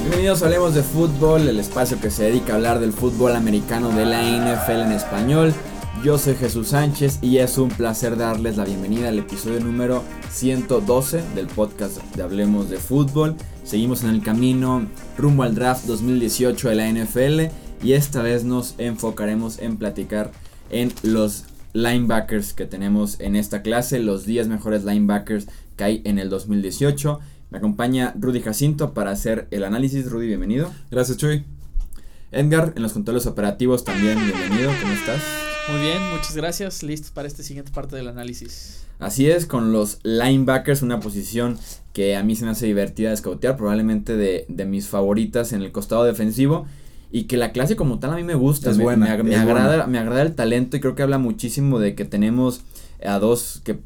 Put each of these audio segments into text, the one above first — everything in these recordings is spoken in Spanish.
Bienvenidos a Hablemos de Fútbol, el espacio que se dedica a hablar del fútbol americano de la NFL en español. Yo soy Jesús Sánchez y es un placer darles la bienvenida al episodio número 112 del podcast de Hablemos de Fútbol. Seguimos en el camino rumbo al draft 2018 de la NFL y esta vez nos enfocaremos en platicar en los linebackers que tenemos en esta clase, los 10 mejores linebackers que hay en el 2018. Me acompaña Rudy Jacinto para hacer el análisis. Rudy, bienvenido. Gracias, Chuy. Edgar, en los controles operativos también, bienvenido. ¿Cómo estás? Muy bien, muchas gracias. Listos para esta siguiente parte del análisis. Así es, con los linebackers, una posición que a mí se me hace divertida de scoutear, probablemente de, de mis favoritas en el costado defensivo y que la clase como tal a mí me gusta, Es me, buena, me- agrada, buena. me agrada el talento y creo que habla muchísimo de que tenemos a dos que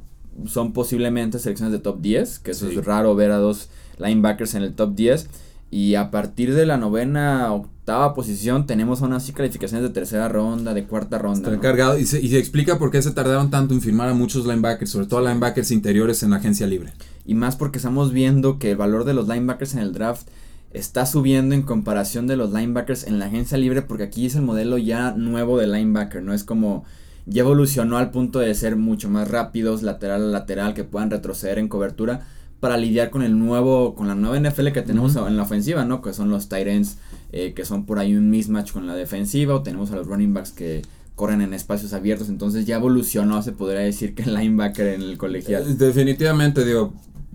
son posiblemente selecciones de top 10, que eso Sí. es raro ver a dos linebackers en el top 10 y a partir de la novena, octava posición tenemos aún así calificaciones de tercera ronda, de cuarta ronda. Está y se, y se explica por qué se tardaron tanto en firmar a muchos linebackers, sobre todo linebackers interiores en la agencia libre. Y más porque estamos viendo que el valor de los linebackers en el draft está subiendo en comparación de los linebackers en la agencia libre porque aquí es el modelo ya nuevo de linebacker, no es como ya evolucionó al punto de ser mucho más rápidos lateral a lateral que puedan retroceder en cobertura para lidiar con el nuevo con la nueva NFL que tenemos en la ofensiva, ¿no? Que son los tight ends eh, que son por ahí un mismatch con la defensiva o tenemos a los running backs que corren en espacios abiertos, entonces ya evolucionó, se podría decir que el linebacker en el colegial. Eh, Definitivamente, digo,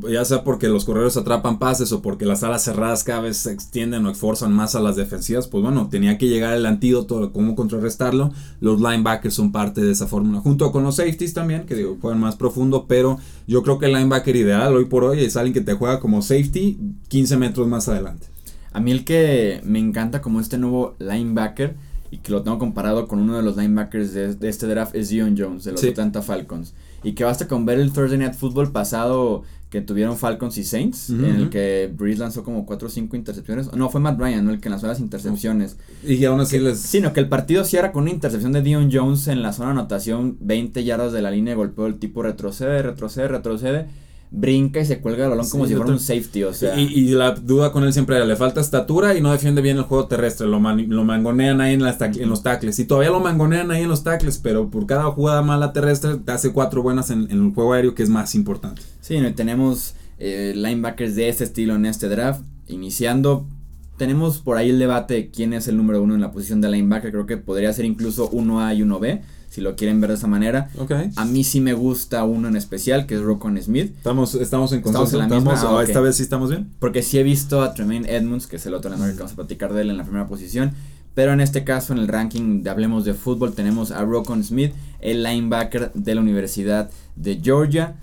ya sea porque los corredores atrapan pases o porque las alas cerradas cada vez se extienden o esforzan más a las defensivas, pues bueno, tenía que llegar el antídoto de cómo contrarrestarlo. Los linebackers son parte de esa fórmula, junto con los safeties también, que digo, juegan más profundo, pero yo creo que el linebacker ideal hoy por hoy es alguien que te juega como safety 15 metros más adelante. A mí el que me encanta como este nuevo linebacker y que lo tengo comparado con uno de los linebackers de, de este draft es Dion Jones de los Sí. Atlanta Falcons. Y que basta con ver el Thursday Night Football pasado que tuvieron Falcons y Saints, en el que Breeze lanzó como 4 o 5 intercepciones. No, fue Matt Ryan, ¿no? El que lanzó las intercepciones. Y aún así les... Sino que el partido cierra con una intercepción de Dion Jones en la zona de anotación, 20 yardas de la línea de golpeo, el tipo retrocede, retrocede, retrocede, brinca y se cuelga el balón como si fuera un safety, o sea... y, y la duda con él siempre era, le falta estatura y no defiende bien el juego terrestre, lo, mani- lo mangonean ahí en, las en los tackles, y todavía lo mangonean ahí en los tackles, pero por cada jugada mala terrestre te hace cuatro buenas en, en el juego aéreo que es más importante. Sí, tenemos eh, linebackers de este estilo en este draft. Iniciando, tenemos por ahí el debate de quién es el número uno en la posición de linebacker. Creo que podría ser incluso 1A y 1B, si lo quieren ver de esa manera. A mí sí me gusta uno en especial, que es Rocon Smith. Estamos, estamos en Estamos consenso, en la misma, estamos- ah, esta vez sí estamos bien. Porque sí he visto a Tremaine Edmonds, que es el otro linebacker que vamos a platicar de él en la primera posición. Pero en este caso, en el ranking de Hablemos de Fútbol, tenemos a Rocon Smith, el linebacker de la Universidad de Georgia.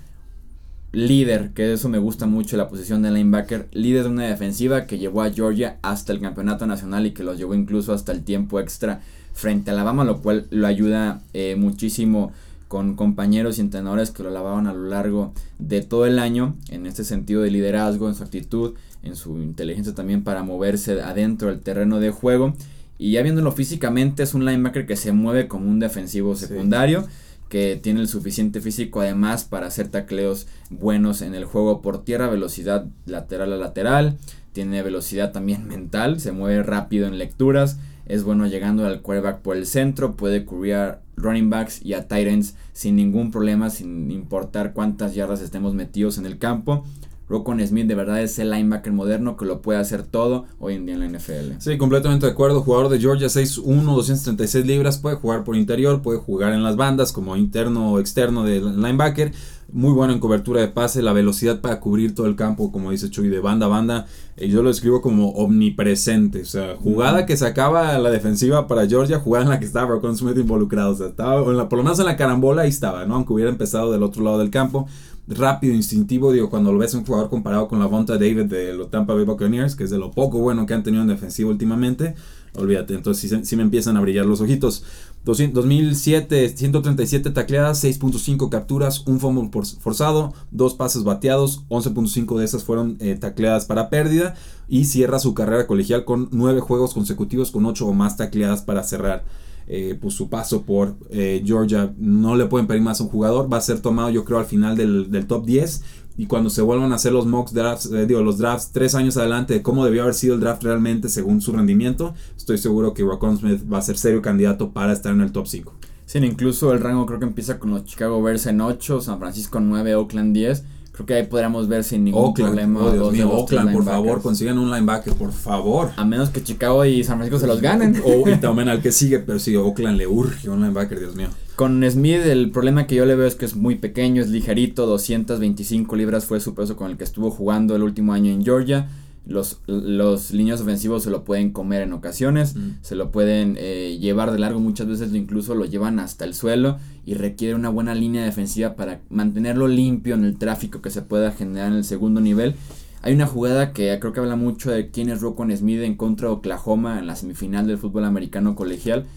Líder, que eso me gusta mucho, la posición de linebacker. Líder de una defensiva que llevó a Georgia hasta el campeonato nacional y que los llevó incluso hasta el tiempo extra frente a Alabama, lo cual lo ayuda eh, muchísimo con compañeros y entrenadores que lo lavaban a lo largo de todo el año en este sentido de liderazgo, en su actitud, en su inteligencia también para moverse adentro del terreno de juego. Y ya viéndolo físicamente, es un linebacker que se mueve como un defensivo Sí. secundario, que tiene el suficiente físico además para hacer tacleos buenos en el juego por tierra, velocidad lateral a lateral, tiene velocidad también mental, se mueve rápido en lecturas, es bueno llegando al quarterback por el centro, puede cubrir a running backs y a tight ends sin ningún problema, sin importar cuántas yardas estemos metidos en el campo. Rocon Smith de verdad es el linebacker moderno que lo puede hacer todo hoy en día en la NFL. Sí, completamente de acuerdo. Jugador de Georgia 6'1, 236 libras. Puede jugar por interior, puede jugar en las bandas como interno o externo de linebacker. Muy bueno en cobertura de pase, la velocidad para cubrir todo el campo, como dice Chuy, de banda a banda. Y yo lo escribo como omnipresente. O sea, jugada que sacaba la defensiva para Georgia, jugada en la que estaba Rocon Smith involucrado. O sea, estaba, en la- por lo menos en la carambola ahí estaba, ¿no? Aunque hubiera empezado del otro lado del campo rápido, instintivo, digo, cuando lo ves un jugador comparado con la Vonta David de los Tampa Bay Buccaneers, que es de lo poco bueno que han tenido en defensiva últimamente, olvídate, entonces sí, sí me empiezan a brillar los ojitos. 2007, 137 tacleadas, 6.5 capturas, un fumble forzado, dos pases bateados, 11.5 de esas fueron eh, tacleadas para pérdida y cierra su carrera colegial con 9 juegos consecutivos con 8 o más tacleadas para cerrar eh, pues su paso por eh, Georgia. No le pueden pedir más a un jugador, va a ser tomado yo creo al final del, del top 10 y cuando se vuelvan a hacer los mock drafts, eh, digo, los drafts tres años adelante de cómo debió haber sido el draft realmente según su rendimiento, estoy seguro que Rocon Smith va a ser serio candidato para estar en el top 5. Sí, incluso el rango creo que empieza con los Chicago Bears en 8, San Francisco 9, Oakland 10. Creo que ahí podríamos ver sin ningún problema. Oh, Dios mío, Oakland, por favor, consigan un linebacker, por favor. A menos que Chicago y San Francisco se los ganen. O y también al que sigue, pero sí, Oakland le urge un linebacker, Dios mío. Con Smith el problema que yo le veo es que es muy pequeño, es ligerito, 225 libras fue su peso con el que estuvo jugando el último año en Georgia. Los, los líneas ofensivos se lo pueden comer en ocasiones, se lo pueden eh, llevar de largo, muchas veces incluso lo llevan hasta el suelo y requiere una buena línea defensiva para mantenerlo limpio en el tráfico que se pueda generar en el segundo nivel. Hay una jugada que creo que habla mucho de quién es Rocco Smith en contra de Oklahoma en la semifinal del fútbol americano colegial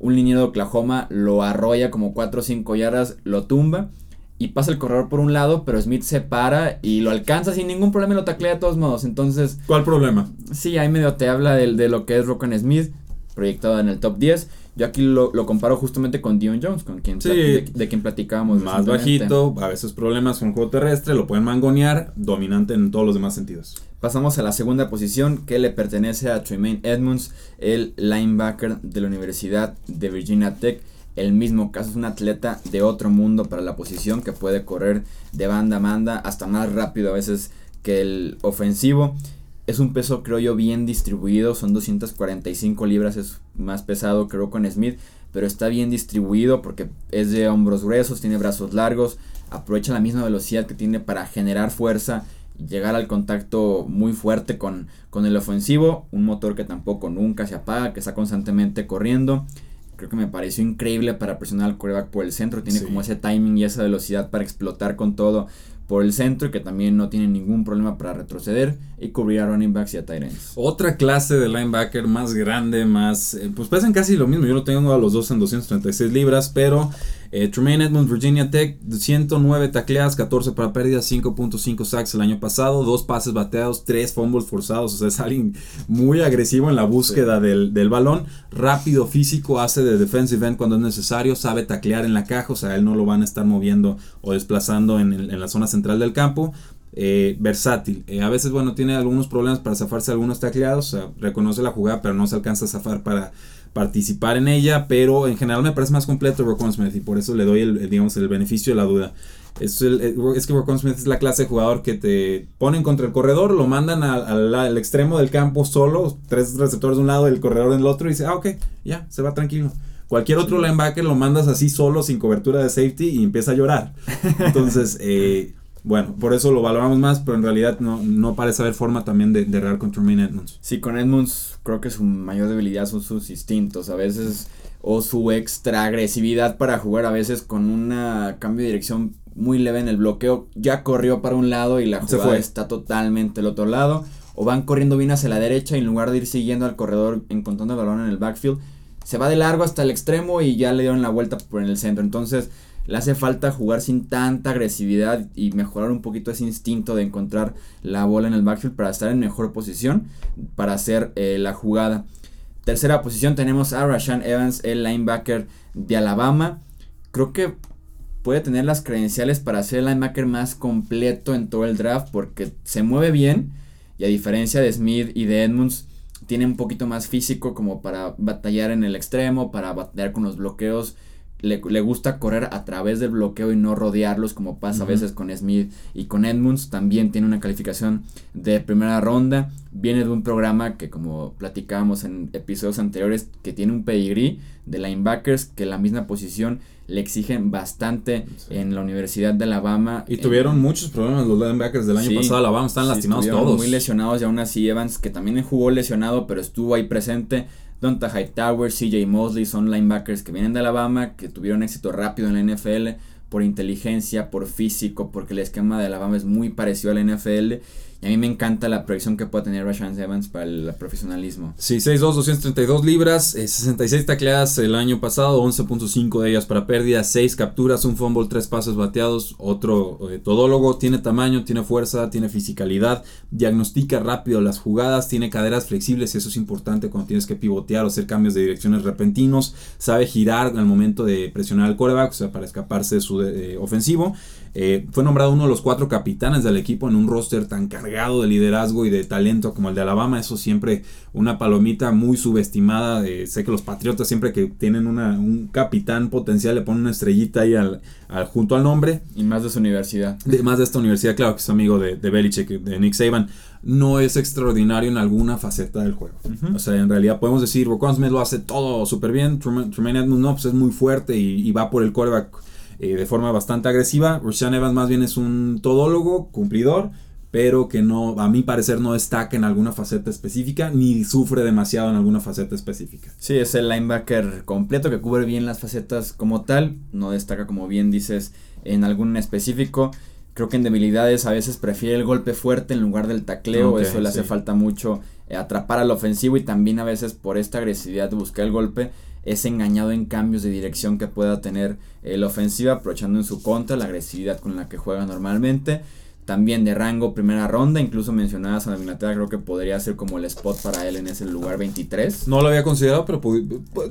un liniero de Oklahoma lo arrolla como 4 o 5 yardas, lo tumba y pasa el corredor por un lado, pero Smith se para y lo alcanza sin ningún problema y lo taclea de todos modos. Entonces. ¿Cuál problema? Sí, ahí medio te habla de, de lo que es Rockan Smith, proyectado en el top 10. Yo aquí lo, comparo justamente con Dion Jones, con quien de, quien platicábamos. Más bajito, a veces problemas con juego terrestre, lo pueden mangonear, dominante en todos los demás sentidos. Pasamos a la segunda posición que le pertenece a Tremaine Edmonds, el linebacker de la Universidad de Virginia Tech. El mismo caso es un atleta de otro mundo para la posición que puede correr de banda a banda hasta más rápido a veces que el ofensivo. Es un peso creo yo bien distribuido, son 245 libras, es más pesado creo con Smith, pero está bien distribuido porque es de hombros gruesos, tiene brazos largos, aprovecha la misma velocidad que tiene para generar fuerza llegar al contacto muy fuerte con, con el ofensivo, un motor que tampoco nunca se apaga, que está constantemente corriendo. Creo que me pareció increíble para presionar al coreback por el centro. Tiene como ese timing y esa velocidad para explotar con todo por el centro y que también no tiene ningún problema para retroceder y cubrir a running backs y a tight ends. Otra clase de linebacker más grande, más... Eh, pues pesan casi lo mismo. Yo lo tengo a los dos en 236 libras, pero eh, Tremaine Edmonds, Virginia Tech, 109 tacleadas, 14 para pérdidas, 5.5 sacks el año pasado, dos pases bateados, 3 fumbles forzados. O sea, es alguien muy agresivo en la búsqueda del, balón. Rápido, físico, hace de defensive end cuando es necesario, sabe taclear en la caja. O sea, él no lo van a estar moviendo o desplazando en, en la zona central del campo. Eh, versátil. Eh, a veces, bueno, tiene algunos problemas para zafarse algunos tacleados. O sea, reconoce la jugada, pero no se alcanza a zafar para participar en ella, pero en general me parece más completo Rocon Smith y por eso le doy el, digamos, el beneficio de la duda. Es, el, es que Rocon Smith es la clase de jugador que te ponen contra el corredor, lo mandan al, extremo del campo solo, tres receptores de un lado el corredor del otro y dice, ah, ok, ya, se va tranquilo. Cualquier otro linebacker lo mandas así solo, sin cobertura de safety y empieza a llorar. Entonces, eh, bueno, por eso lo valoramos más, pero en realidad no, no parece haber forma también de, de errar contra Tremaine Edmonds. Sí, con Edmonds creo que su mayor debilidad son sus instintos, a veces, o su extra agresividad para jugar, a veces con un cambio de dirección muy leve en el bloqueo, ya corrió para un lado y la jugada está totalmente al otro lado, o van corriendo bien hacia la derecha y en lugar de ir siguiendo al corredor encontrando el balón en el backfield, se va de largo hasta el extremo y ya le dieron la vuelta por el centro. Entonces, le hace falta jugar sin tanta agresividad y mejorar un poquito ese instinto de encontrar la bola en el backfield para estar en mejor posición para hacer eh, la jugada. Tercera posición tenemos a Rashan Evans, el linebacker de Alabama. Creo que puede tener las credenciales para ser el linebacker más completo en todo el draft porque se mueve bien y a diferencia de Smith y de Edmonds tiene un poquito más físico como para batallar en el extremo, para batallar con los bloqueos le, gusta correr a través del bloqueo y no rodearlos como pasa a veces con Smith y con Edmunds. También tiene una calificación de primera ronda. Viene de un programa que como platicábamos en episodios anteriores que tiene un pedigrí de linebackers que la misma posición le exigen bastante en la Universidad de Alabama. Y tuvieron muchos problemas los linebackers del año pasado. Alabama están lastimados todos. Muy lesionados y aún así Evans que también jugó lesionado pero estuvo ahí presente Donta Hightower, CJ Mosley son linebackers que vienen de Alabama, que tuvieron éxito rápido en la NFL, por inteligencia, por físico, porque el esquema de Alabama es muy parecido al NFL. A mí me encanta la proyección que puede tener Rashan Evans para el profesionalismo. Sí, 6'2, 232 libras, 66 eh, tacleadas el año pasado, 11.5 de ellas para pérdida, 6 capturas, un fumble, 3 pases bateados, otro eh, todólogo, tiene tamaño, tiene fuerza, tiene fisicalidad, diagnostica rápido las jugadas, tiene caderas flexibles y eso es importante cuando tienes que pivotear o hacer cambios de direcciones repentinos, sabe girar al momento de presionar al coreback, o sea, para escaparse de su eh, ofensivo. Eh, fue nombrado uno de los cuatro capitanes del equipo en un roster tan cargado de liderazgo y de talento como el de Alabama. Eso siempre una palomita muy subestimada. Eh, sé que los Patriotas siempre que tienen una, un capitán potencial le ponen una estrellita ahí al, junto al nombre. Y más de su universidad. De, más de esta universidad, claro que es amigo de, de Belichick, de Nick Saban. No es extraordinario en alguna faceta del juego. O sea, en realidad podemos decir, Rocco Smith lo hace todo súper bien. Tremaine Edmonds no, pues es muy fuerte y, y va por el quarterback eh, de forma bastante agresiva. Rashan Evans más bien es un todólogo, cumplidor, pero que no, a mi parecer, no destaca en alguna faceta específica ni sufre demasiado en alguna faceta específica. Sí, es el linebacker completo que cubre bien las facetas como tal, no destaca como bien dices en algún específico. Creo que en debilidades a veces prefiere el golpe fuerte en lugar del tacleo, eso le hace falta mucho eh, atrapar al ofensivo y también a veces por esta agresividad de buscar el golpe es engañado en cambios de dirección que pueda tener la ofensiva, aprovechando en su contra la agresividad con la que juega normalmente. También de rango primera ronda, incluso mencionadas a Inglaterra, creo que podría ser como el spot para él en ese lugar 23. No lo había considerado, pero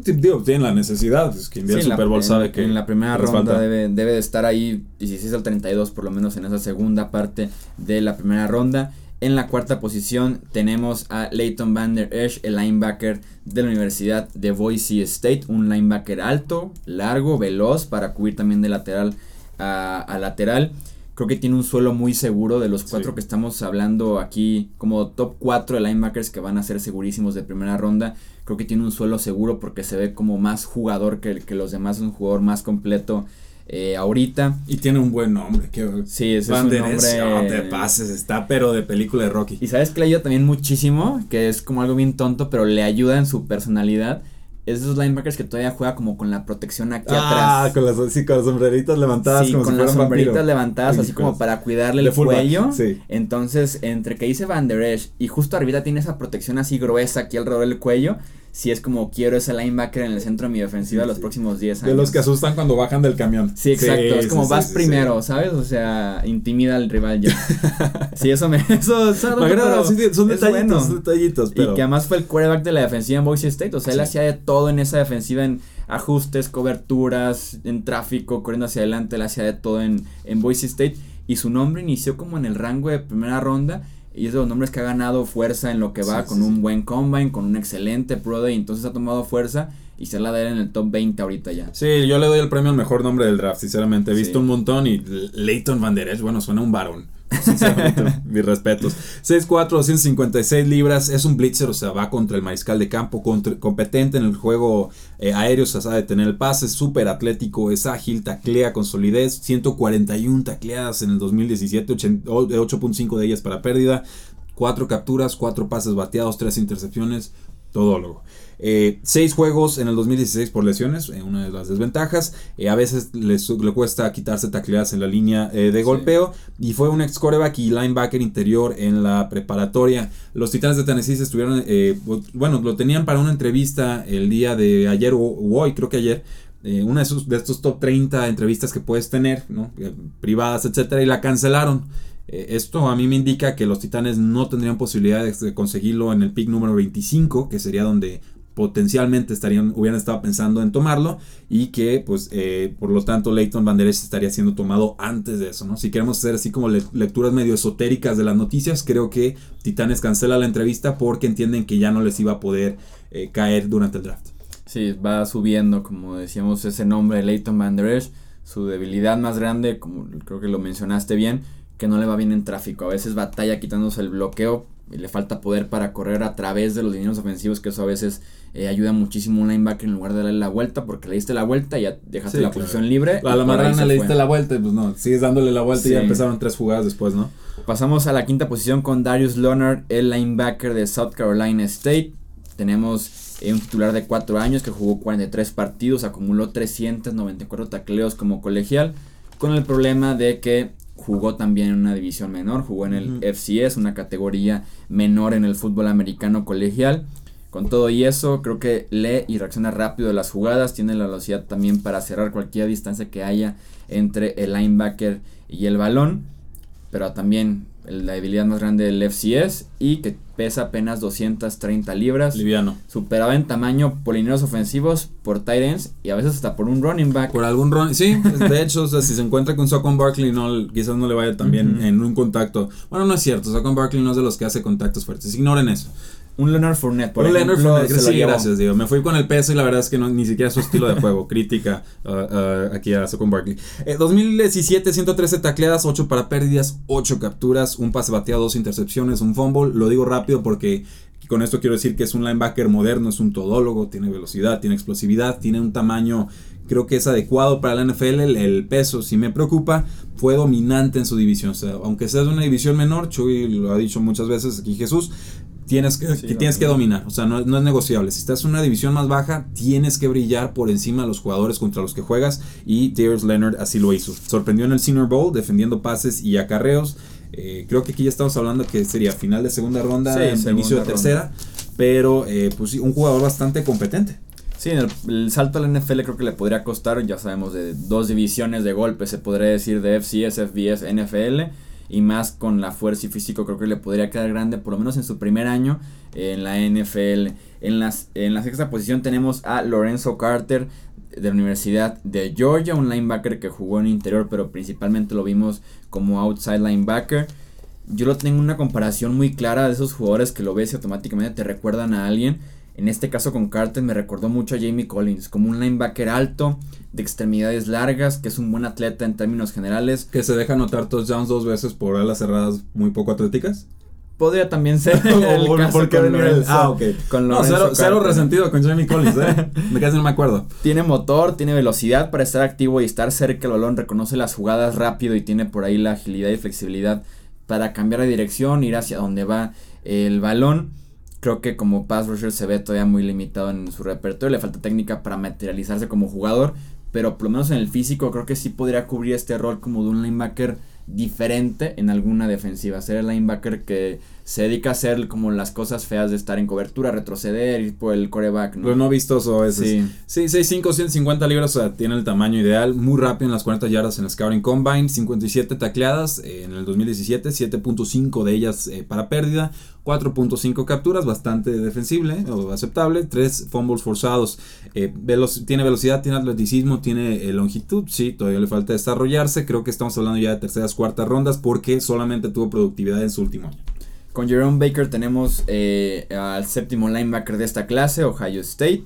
digo, tiene la necesidad. Es quien el Super Bowl sabe que. En la primera ronda debe, debe de estar ahí 16 al 32, por lo menos en esa segunda parte de la primera ronda. En la cuarta posición tenemos a Leighton Van Der Esch, el linebacker de la Universidad de Boise State. Un linebacker alto, largo, veloz para cubrir también de lateral a, lateral. Creo que tiene un suelo muy seguro de los cuatro que estamos hablando aquí, como top 4 de linebackers que van a ser segurísimos de primera ronda. Creo que tiene un suelo seguro porque se ve como más jugador que, que los demás, un jugador más completo eh, ahorita. Y tiene un buen nombre. Que sí, ese es un nombre. No te pases, está pero de película de Rocky. Y sabes que le ayuda también muchísimo, que es como algo bien tonto, pero le ayuda en su personalidad. Es de esos linebackers que todavía juega como con la protección aquí ah, atrás. Con las, sí, con las sombreritas levantadas. Sí, con las sombreritas levantadas, así como para cuidarle el cuello. Sí. Entonces, entre que dice Van Der Esch y justo arriba tiene esa protección así gruesa aquí alrededor del cuello, si es como quiero ese linebacker en el centro de mi defensiva los próximos 10 años. De los que asustan cuando bajan del camión. Sí, exacto. es como vas primero, ¿sabes? O sea, intimida al rival ya. sí, eso me. Eso, me agrada, son detallitos, detallitos. Y que además fue el quarterback de la defensiva en Boise State. O sea, él hacía de todo en esa defensiva, en ajustes, coberturas, en tráfico, corriendo hacia adelante. Él hacía de todo en, en Boise State. Y su nombre inició como en el rango de primera ronda y es de los nombres que ha ganado fuerza en lo que va con un buen combine, con un excelente pro day, entonces ha tomado fuerza y se la da en el top 20 ahorita ya. Sí, yo le doy el premio al mejor nombre del draft, sinceramente. He visto un montón y Leighton Van Der Esch, bueno, suena un varón. mis respetos. 6'4, 256 libras. Es un blitzer, o sea, va contra el mariscal de campo, competente en el juego eh, aéreo, o sabe tener el pase, súper atlético, es ágil, taclea con solidez. 141 tacleadas en el 2017, 8.5 de ellas para pérdida. 4 capturas, 4 pases bateados, 3 intercepciones, todólogo. Eh, seis juegos en el 2016 por lesiones, eh, una de las desventajas. Eh, a veces le, le, cuesta quitarse tacleadas en la línea de golpeo. Y fue un ex coreback y linebacker interior en la preparatoria. Los Titanes de Tennessee estuvieron, bueno, lo tenían para una entrevista el día de ayer o, hoy, creo que ayer. una de, esos, de estos top 30 entrevistas que puedes tener, ¿no? privadas, etcétera, y la cancelaron. Esto a mí me indica que los Titanes no tendrían posibilidades de conseguirlo en el pick número 25, que sería donde potencialmente estarían, hubieran estado pensando en tomarlo y que pues eh, por lo tanto Leighton Van Der Esch estaría siendo tomado antes de eso, ¿no? Si queremos hacer así como lecturas medio esotéricas de las noticias, creo que Titanes cancela la entrevista porque entienden que ya no les iba a poder eh, caer durante el draft. Sí, va subiendo, como decíamos, ese nombre Leighton Van Der Esch, su debilidad más grande, como creo que lo mencionaste bien, que no le va bien en tráfico, a veces batalla quitándose el bloqueo le falta poder para correr a través de los dineros ofensivos, que eso a veces eh, ayuda muchísimo a un linebacker en lugar de darle la vuelta, porque le diste la vuelta y ya dejaste la posición libre. A la marrana le diste la vuelta y pues no, sigues dándole la vuelta y ya empezaron tres jugadas después, ¿no? Pasamos a la quinta posición con Darius Leonard, el linebacker de South Carolina State. Tenemos eh, un titular de 4 años que jugó 43 partidos, acumuló 394 tacleos como colegial con el problema de que jugó también en una división menor, jugó en el FCS, una categoría menor en el fútbol americano colegial. Con todo y eso, creo que lee y reacciona rápido de las jugadas, tiene la velocidad también para cerrar cualquier distancia que haya entre el linebacker y el balón, pero también la debilidad más grande del FCS y que pesa apenas 230 libras. Liviano. Superaba en tamaño por lineros ofensivos, por tight ends y a veces hasta por un running back. Por algún running, sí, de hecho, si se encuentra con Saquon Barkley, no, quizás no le vaya también en un contacto. Bueno, no es cierto, Saquon Barkley no es de los que hace contactos fuertes, ignoren eso. Un Leonard Fournette, por un Leonard Fournette, sí, gracias, digo. Me fui con el peso y la verdad es que no, ni siquiera su estilo de juego. Crítica uh, uh, aquí a Saquon Barkley. 2017, 113 tacleadas, 8 para pérdidas, 8 capturas, un pase bateado, 2 intercepciones, un fumble. Lo digo rápido porque con esto quiero decir que es un linebacker moderno, es un todólogo, tiene velocidad, tiene explosividad, tiene un tamaño creo que es adecuado para la NFL. El, peso, si me preocupa, fue dominante en su división. O sea, aunque sea de una división menor, Chuy lo ha dicho muchas veces aquí Jesús, tienes que, tienes que dominar, o sea, no, no, es negociable. Si estás en una división más baja, tienes que brillar por encima de los jugadores contra los que juegas y Darius Leonard así lo hizo. Sorprendió en el Senior Bowl defendiendo pases y acarreos. Eh, creo que aquí ya estamos hablando que sería final de segunda ronda, inicio de tercera, pero eh, pues sí, un jugador bastante competente. Sí, el, el, salto al NFL creo que le podría costar, ya sabemos, de dos divisiones de golpe, se podría decir de FCS, FBS, NFL y más con la fuerza y físico creo que le podría quedar grande por lo menos en su primer año en la NFL. En, las, en la sexta posición tenemos a Lorenzo Carter de la Universidad de Georgia, un linebacker que jugó en interior pero principalmente lo vimos como outside linebacker. Yo lo tengo una comparación muy clara de esos jugadores que lo ves y automáticamente te recuerdan a alguien. En este caso con Carter me recordó mucho a Jamie Collins, como un linebacker alto, de extremidades largas, que es un buen atleta en términos generales. Que se deja notar touchdowns dos veces por alas cerradas muy poco atléticas. Podría también ser el caso con Lorenzo, Ah, ok. Con no, cero, resentido con Jamie Collins, ¿eh? me casi no me acuerdo. Tiene motor, tiene velocidad para estar activo y estar cerca del balón, reconoce las jugadas rápido y tiene por ahí la agilidad y flexibilidad para cambiar de dirección, ir hacia donde va el balón. Creo que como pass rusher se ve todavía muy limitado en su repertorio, le falta técnica para materializarse como jugador, pero por lo menos en el físico creo que sí podría cubrir este rol como de un linebacker diferente en alguna defensiva. Ser el linebacker que se dedica a hacer como las cosas feas de estar en cobertura, retroceder, ir por el coreback. ¿no? Lo no vistoso ese. Sí, sí 6'5, 150 libras, o sea, tiene el tamaño ideal, muy rápido en las 40 yardas en el Scouting Combine, 57 tacleadas eh, en el 2017, 7.5 de ellas eh, para pérdida, 4.5 capturas, bastante defensible o aceptable, 3 fumbles forzados, eh, tiene velocidad, tiene atleticismo, tiene longitud, sí, todavía le falta desarrollarse, creo que estamos hablando ya de terceras, cuartas rondas porque solamente tuvo productividad en su último año. Con Jerome Baker tenemos eh, al séptimo linebacker de esta clase, Ohio State.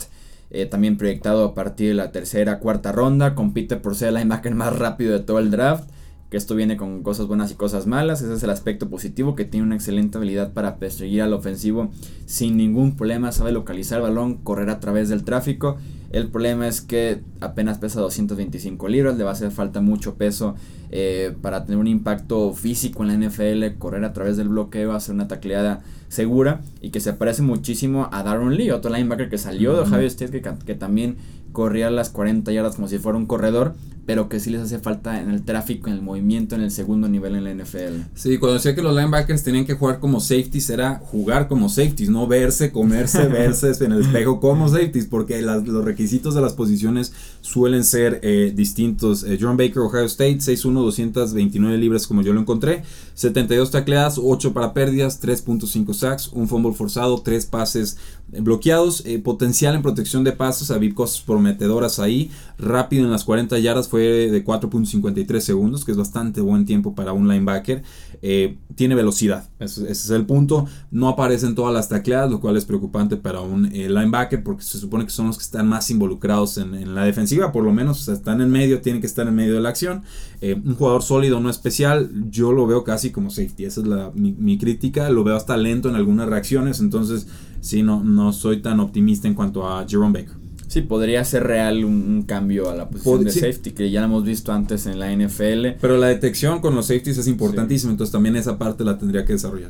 Eh, también proyectado a partir de la tercera, cuarta ronda. Compite por ser el linebacker más rápido de todo el draft. Que esto viene con cosas buenas y cosas malas. Ese es el aspecto positivo, que tiene una excelente habilidad para perseguir al ofensivo sin ningún problema. Sabe localizar el balón, correr a través del tráfico el problema es que apenas pesa 225 libras, le va a hacer falta mucho peso eh, para tener un impacto físico en la NFL, correr a través del bloqueo, hacer una tacleada segura y que se parece muchísimo a Darren Lee, otro linebacker que salió de Ohio State que, que también corría las 40 yardas como si fuera un corredor, pero que sí les hace falta en el tráfico, en el movimiento, en el segundo nivel en la NFL. Sí, cuando decía que los linebackers tenían que jugar como safeties, era jugar como safeties, no verse, comerse, verse en el espejo como safeties, porque los requisitos de las posiciones suelen ser eh, distintos. Eh, John Baker, Ohio State, 6'1, 229 libras como yo lo encontré, 72 tacleadas, 8 para pérdidas, 3.5 sacks, un fumble forzado, 3 pases bloqueados, eh, potencial en protección de pasos, había cosas prometedoras ahí, rápido en las 40 yardas fue de 4.53 segundos, que es bastante buen tiempo para un linebacker, eh, tiene velocidad, ese, es el punto, no aparecen todas las tacleadas, lo cual es preocupante para un eh, linebacker porque se supone que son los que están más involucrados en, la defensiva, por lo menos están en medio, tienen que estar en medio de la acción, un jugador sólido, no especial, yo lo veo casi como safety, esa es la, mi, mi crítica, lo veo hasta lento en algunas reacciones, entonces sí, no, no soy tan optimista en cuanto a Jerome Baker. Sí, podría ser real un, cambio a la posición de safety, que ya lo hemos visto antes en la NFL. Pero la detección con los safeties es importantísima, entonces también esa parte la tendría que desarrollar.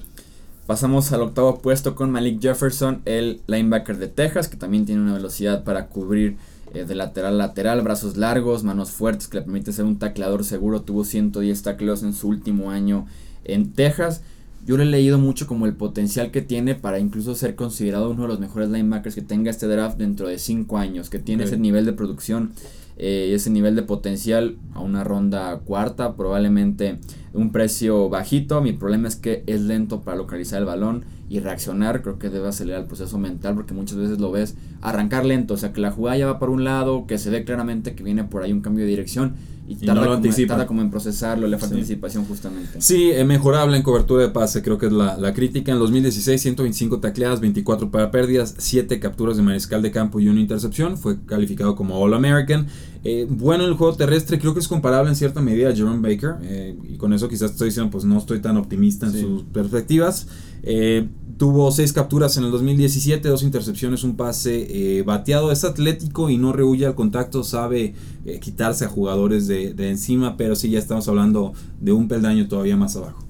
Pasamos al octavo puesto con Malik Jefferson, el linebacker de Texas, que también tiene una velocidad para cubrir eh, de lateral a lateral, brazos largos, manos fuertes que le permite ser un tacleador seguro. Tuvo 110 tacleos en su último año en Texas. Yo le he leído mucho como el potencial que tiene para incluso ser considerado uno de los mejores linebackers que tenga este draft dentro de 5 años, que tiene ese nivel de producción eh, ese nivel de potencial a una ronda cuarta, probablemente un precio bajito. Mi problema es que es lento para localizar el balón y reaccionar. Creo que debe acelerar el proceso mental porque muchas veces lo ves arrancar lento, o sea que la jugada ya va por un lado, que se ve claramente que viene por ahí un cambio de dirección y, tarda, como, como, en procesarlo, le falta anticipación justamente. Sí, es mejorable en cobertura de pase, creo que es la, la, crítica. En 2016, 125 tacleadas, 24 para pérdidas, 7 capturas de mariscal de campo y una intercepción. Fue calificado como All American. Eh, bueno, el juego terrestre creo que es comparable en cierta medida a Jerome Baker. Eh, y con eso quizás estoy diciendo, pues no estoy tan optimista en sus perspectivas. Eh, tuvo 6 capturas en el 2017, dos intercepciones, un pase bateado. Es atlético y no rehuye al contacto, sabe quitarse a jugadores de, encima, pero sí ya estamos hablando de un peldaño todavía más abajo.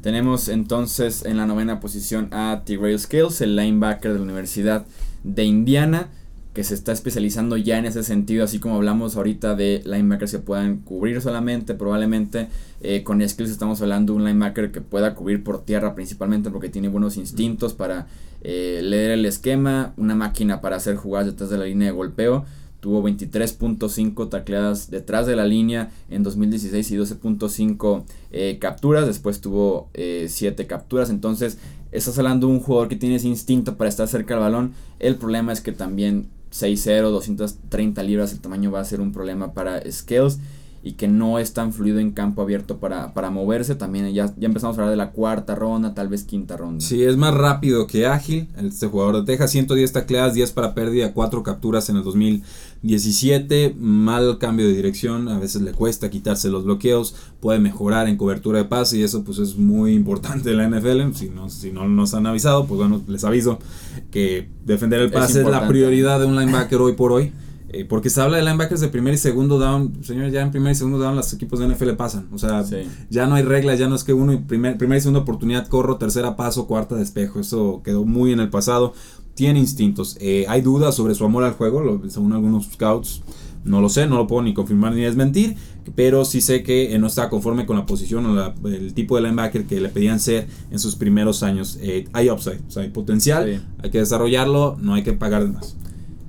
Tenemos entonces en la novena posición a T-Rail Scales, el linebacker de la Universidad de Indiana que se está especializando ya en ese sentido, así como hablamos ahorita de linebackers que puedan cubrir solamente, probablemente eh, con skills estamos hablando de un linebacker que pueda cubrir por tierra principalmente porque tiene buenos instintos para eh, leer el esquema, una máquina para hacer jugadas detrás de la línea de golpeo. Tuvo 23.5 tacleadas detrás de la línea en 2016 y 12.5 eh, capturas. Después tuvo 7 capturas. Entonces, estás hablando de un jugador que tiene ese instinto para estar cerca del balón. El problema es que también 6'0, 230 libras, el tamaño va a ser un problema para Scales y que no es tan fluido en campo abierto para, para moverse. También ya, ya empezamos a hablar de la cuarta ronda, tal vez quinta ronda. Sí, es más rápido que ágil. Este jugador de Texas, 110 tacleadas, 10 para pérdida, 4 capturas en el 2017. Mal cambio de dirección, a veces le cuesta quitarse los bloqueos. Puede mejorar en cobertura de pase y eso pues es muy importante en la NFL. Si no, si no nos han avisado, pues bueno, les aviso que defender el pase es la prioridad de un linebacker hoy por hoy. Eh, porque se habla de linebackers de primer y segundo down. Señores, ya en primer y segundo down los equipos de NFL pasan. O sea, ya no hay reglas, ya no es que uno, primer, primera y segunda oportunidad corro, tercera paso, cuarta despejo. Eso quedó muy en el pasado. Tiene instintos. Eh, hay dudas sobre su amor al juego, lo, según algunos scouts. No lo sé, no lo puedo ni confirmar ni desmentir. Pero sí sé que eh, no está conforme con la posición o el tipo de linebacker que le pedían ser en sus primeros años. hay upside, o sea, hay potencial. Hay que desarrollarlo, no hay que pagar de más.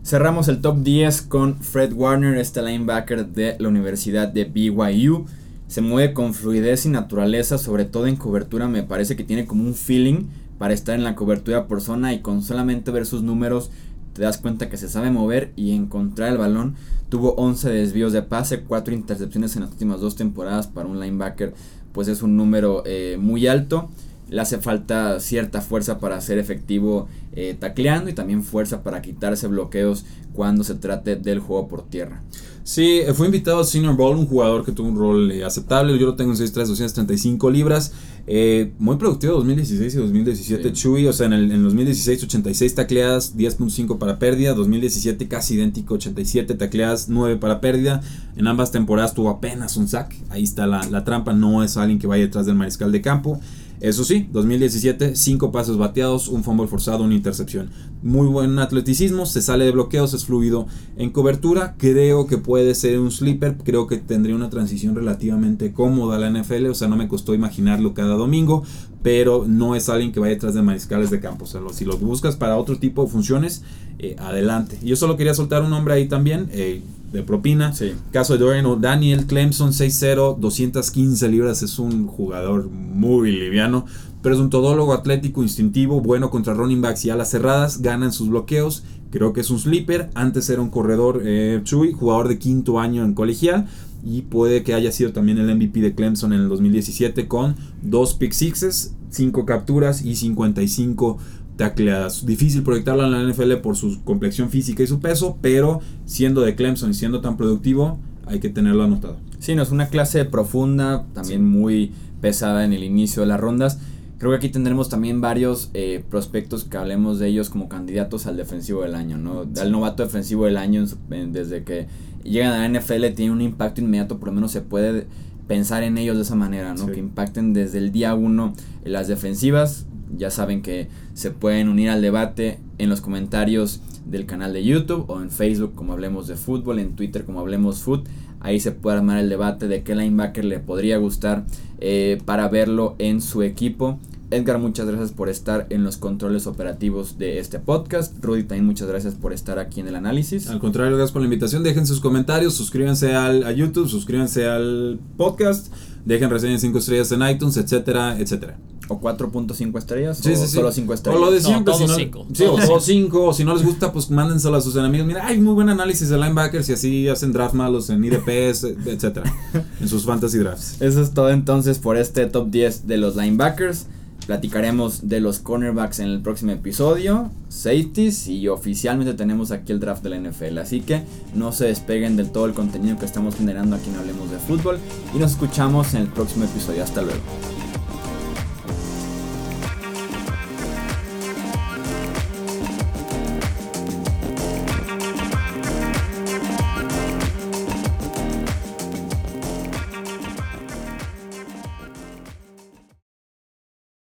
Cerramos el top 10 con Fred Warner, este linebacker de la Universidad de BYU. Se mueve con fluidez y naturaleza, sobre todo en cobertura. Me parece que tiene como un feeling para estar en la cobertura por zona y con solamente ver sus números te das cuenta que se sabe mover y encontrar el balón. Tuvo 11 desvíos de pase, 4 intercepciones en las últimas dos temporadas para un linebacker, pues es un número eh, muy alto le hace falta cierta fuerza para ser efectivo eh, tacleando y también fuerza para quitarse bloqueos cuando se trate del juego por tierra. Sí, fue invitado a Senior Bowl, un jugador que tuvo un rol eh, aceptable. Yo lo tengo en 6'3, 235 libras. Eh, muy productivo 2016 y 2017. Chuy, o sea, en el en 2016, 86 tacleadas, 10.5 para pérdida. 2017, casi idéntico, 87 tacleadas, 9 para pérdida. En ambas temporadas tuvo apenas un sack. Ahí está la, la trampa. No es alguien que vaya detrás del mariscal de campo. Eso sí, 2017, 5 pasos bateados, un fumble forzado, una intercepción. Muy buen atleticismo, se sale de bloqueos, es fluido en cobertura. Creo que puede ser un sleeper, creo que tendría una transición relativamente cómoda a la NFL, o sea, no me costó imaginarlo cada domingo, pero no es alguien que vaya detrás de mariscales de campo. O sea, si lo buscas para otro tipo de funciones, eh, adelante. Yo solo quería soltar un nombre ahí también. Eh, de propina. Caso de Dorian o Daniel Clemson 6-0, 215 libras. Es un jugador muy liviano, pero es un todólogo atlético, instintivo, bueno contra running backs y alas cerradas. Ganan sus bloqueos. Creo que es un sleeper. Antes era un corredor eh, Chuy, jugador de quinto año en colegial. Y puede que haya sido también el MVP de Clemson en el 2017 con dos pick sixes, 5 capturas y 55 tacleadas. Difícil proyectarlo en la NFL por su complexión física y su peso, pero siendo de Clemson y siendo tan productivo, hay que tenerlo anotado. Sí, no es una clase profunda, también muy pesada en el inicio de las rondas. Creo que aquí tendremos también varios eh, prospectos que hablemos de ellos como candidatos al defensivo del año, ¿no? Al novato defensivo del año, desde que llegan a la NFL, tiene un impacto inmediato, por lo menos se puede pensar en ellos de esa manera, ¿no? Que impacten desde el día uno las defensivas. Ya saben que se pueden unir al debate en los comentarios del canal de YouTube o en Facebook como Hablemos de Fútbol, en Twitter como Hablemos Foot. Ahí se puede armar el debate de qué linebacker le podría gustar eh, para verlo en su equipo. Edgar, muchas gracias por estar en los controles operativos de este podcast. Rudy, también muchas gracias por estar aquí en el análisis. Al contrario, gracias por la invitación. Dejen sus comentarios, suscríbanse al, a YouTube, suscríbanse al podcast, dejen reseñas 5 estrellas en iTunes, etcétera, etcétera. ¿O 4.5 estrellas? Sí, ¿O sí, solo 5 estrellas? O lo de No, siempre. todos si no, cinco. Sí, o Todos todos 5. O si no les gusta, pues mándenselo a sus enemigos. Mira, hay muy buen análisis de linebackers y así hacen draft malos en IDPs, etcétera. en sus fantasy drafts. Eso es todo entonces por este top 10 de los linebackers. Platicaremos de los cornerbacks en el próximo episodio, safeties y oficialmente tenemos aquí el draft de la NFL. Así que no se despeguen del todo el contenido que estamos generando aquí en Hablemos de Fútbol y nos escuchamos en el próximo episodio. Hasta luego.